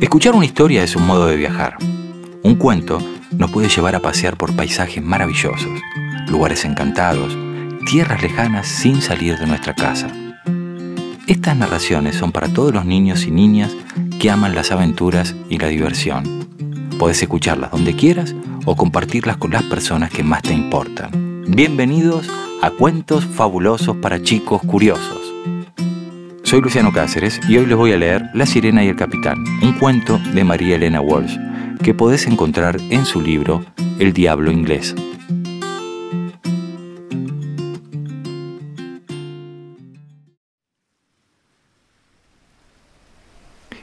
Escuchar una historia es un modo de viajar. Un cuento nos puede llevar a pasear por paisajes maravillosos, lugares encantados, tierras lejanas sin salir de nuestra casa. Estas narraciones son para todos los niños y niñas que aman las aventuras y la diversión. Puedes escucharlas donde quieras o compartirlas con las personas que más te importan. Bienvenidos a Cuentos Fabulosos para Chicos Curiosos. Soy Luciano Cáceres y hoy les voy a leer La Sirena y el Capitán, un cuento de María Elena Walsh que podés encontrar en su libro El Diablo Inglés.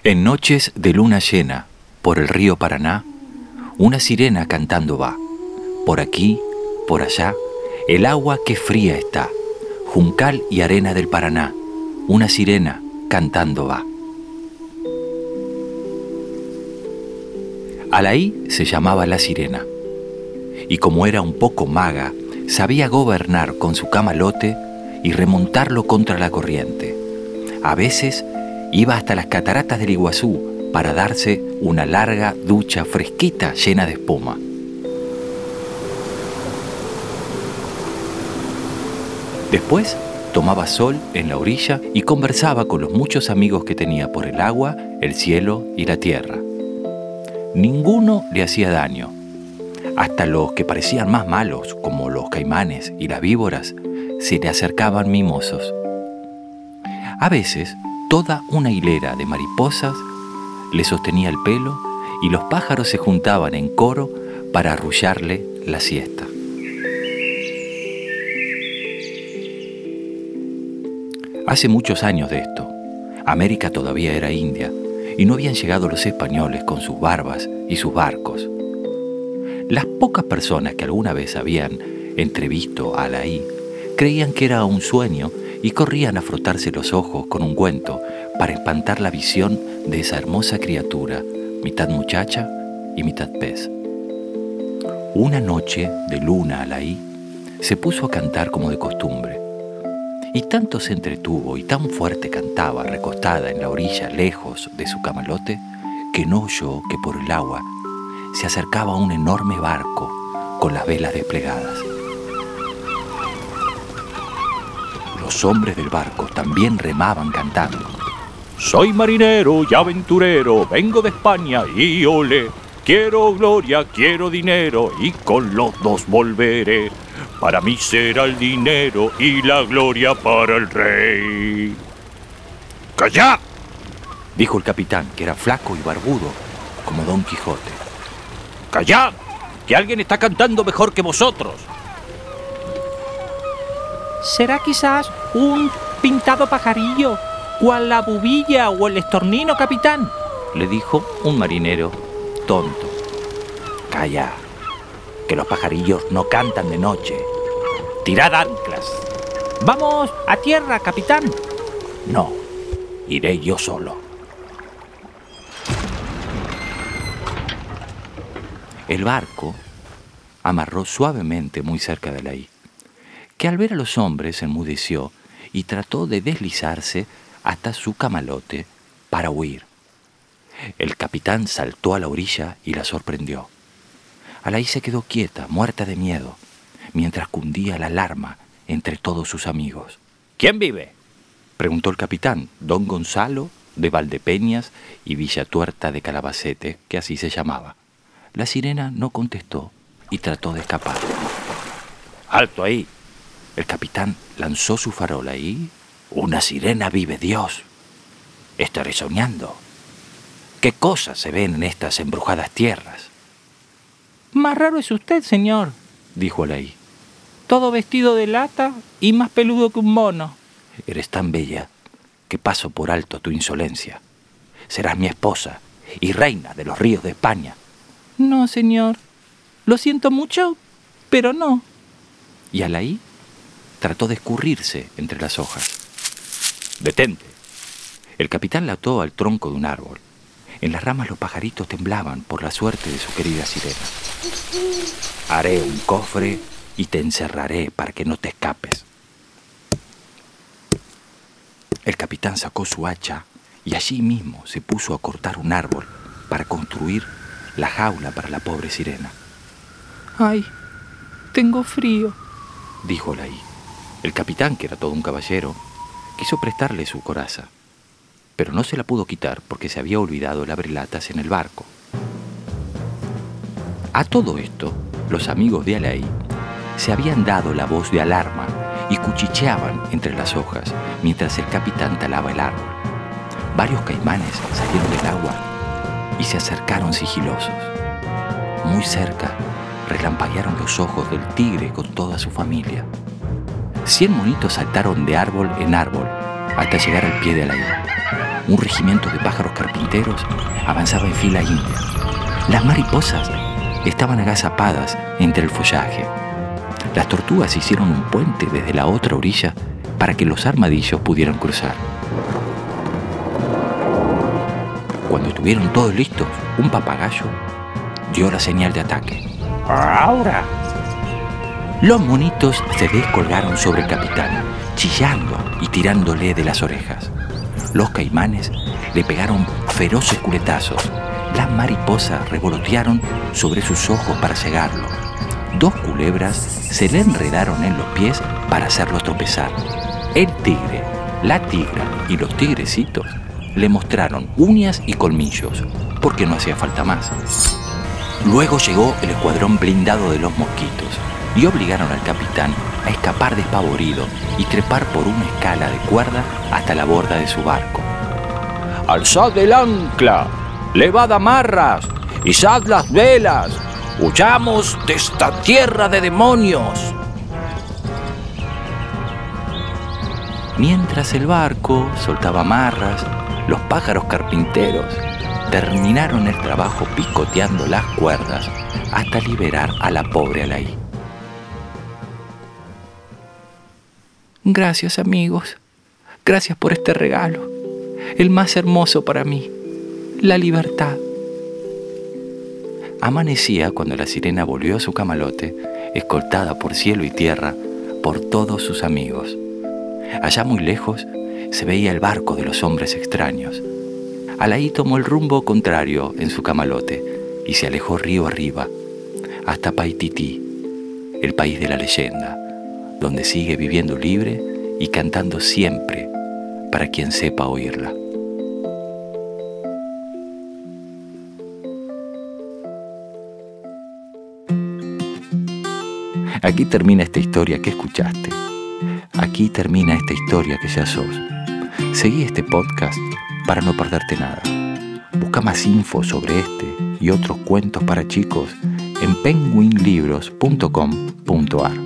En noches de luna llena, por el río Paraná, una sirena cantando va. Por aquí, por allá, el agua que fría está, juncal y arena del Paraná, una sirena cantando va. Alaí se llamaba la sirena, y como era un poco maga, sabía gobernar con su camalote y remontarlo contra la corriente. A veces iba hasta las cataratas del Iguazú para darse una larga ducha fresquita llena de espuma. Después tomaba sol en la orilla y conversaba con los muchos amigos que tenía por el agua, el cielo y la tierra. Ninguno le hacía daño. Hasta los que parecían más malos, como los caimanes y las víboras, se le acercaban mimosos. A veces Toda una hilera de mariposas le sostenía el pelo y los pájaros se juntaban en coro para arrullarle la siesta. Hace muchos años de esto, América todavía era India y no habían llegado los españoles con sus barbas y sus barcos. Las pocas personas que alguna vez habían entrevisto a Alaí creían que era un sueño y corrían a frotarse los ojos con un cuento para espantar la visión de esa hermosa criatura, mitad muchacha y mitad pez. Una noche de luna a la I, se puso a cantar como de costumbre. Y tanto se entretuvo y tan fuerte cantaba recostada en la orilla lejos de su camalote, que no oyó que por el agua se acercaba un enorme barco con las velas desplegadas. Los hombres del barco también remaban cantando. Soy marinero y aventurero, vengo de España y ole. Quiero gloria, quiero dinero y con los dos volveré. Para mí será el dinero y la gloria para el rey. ¡Calla! Dijo el capitán, que era flaco y barbudo, como Don Quijote. ¡Callad! Que alguien está cantando mejor que vosotros. será quizás un pintado pajarillo, cual la bubilla o el estornino, capitán, le dijo un marinero tonto. Calla, que los pajarillos no cantan de noche. Tirad anclas. Vamos a tierra, capitán. No, iré yo solo. El barco amarró suavemente muy cerca de la isla que al ver a los hombres enmudeció y trató de deslizarse hasta su camalote para huir. El capitán saltó a la orilla y la sorprendió. Alaí se quedó quieta, muerta de miedo, mientras cundía la alarma entre todos sus amigos. ¿Quién vive? preguntó el capitán, don Gonzalo de Valdepeñas y Villatuerta de Calabacete, que así se llamaba. La sirena no contestó y trató de escapar. ¡Alto ahí! El capitán lanzó su farola y... Una sirena vive Dios. Estaré soñando. ¿Qué cosas se ven en estas embrujadas tierras? Más raro es usted, señor, dijo Alaí. Todo vestido de lata y más peludo que un mono. Eres tan bella que paso por alto tu insolencia. Serás mi esposa y reina de los ríos de España. No, señor. Lo siento mucho, pero no. ¿Y Alaí? trató de escurrirse entre las hojas. Detente. El capitán la ató al tronco de un árbol. En las ramas los pajaritos temblaban por la suerte de su querida sirena. Haré un cofre y te encerraré para que no te escapes. El capitán sacó su hacha y allí mismo se puso a cortar un árbol para construir la jaula para la pobre sirena. ¡Ay! Tengo frío, dijo Laí. El capitán, que era todo un caballero, quiso prestarle su coraza, pero no se la pudo quitar porque se había olvidado el abrelatas en el barco. A todo esto, los amigos de Alaí se habían dado la voz de alarma y cuchicheaban entre las hojas mientras el capitán talaba el árbol. Varios caimanes salieron del agua y se acercaron sigilosos. Muy cerca relampaguearon los ojos del tigre con toda su familia. Cien monitos saltaron de árbol en árbol hasta llegar al pie de la isla. Un regimiento de pájaros carpinteros avanzaba en fila india. Las mariposas estaban agazapadas entre el follaje. Las tortugas hicieron un puente desde la otra orilla para que los armadillos pudieran cruzar. Cuando estuvieron todos listos, un papagayo dio la señal de ataque. ¡Ahora! Los monitos se descolgaron sobre el capitán, chillando y tirándole de las orejas. Los caimanes le pegaron feroces culetazos. Las mariposas revolotearon sobre sus ojos para cegarlo. Dos culebras se le enredaron en los pies para hacerlo tropezar. El tigre, la tigra y los tigrecitos le mostraron uñas y colmillos, porque no hacía falta más. Luego llegó el escuadrón blindado de los mosquitos y obligaron al capitán a escapar despavorido y trepar por una escala de cuerda hasta la borda de su barco. ¡Alzad el ancla! ¡Levad amarras! ¡Izad las velas! ¡Huyamos de esta tierra de demonios! Mientras el barco soltaba amarras, los pájaros carpinteros terminaron el trabajo picoteando las cuerdas hasta liberar a la pobre Alaí. Gracias amigos, gracias por este regalo, el más hermoso para mí, la libertad. Amanecía cuando la sirena volvió a su camalote, escoltada por cielo y tierra por todos sus amigos. Allá muy lejos se veía el barco de los hombres extraños. Alaí tomó el rumbo contrario en su camalote y se alejó río arriba, hasta Paitití, el país de la leyenda, donde sigue viviendo libre y cantando siempre para quien sepa oírla. Aquí termina esta historia que escuchaste. Aquí termina esta historia que ya sos. Seguí este podcast para no perderte nada. Busca más info sobre este y otros cuentos para chicos en penguinlibros.com.ar.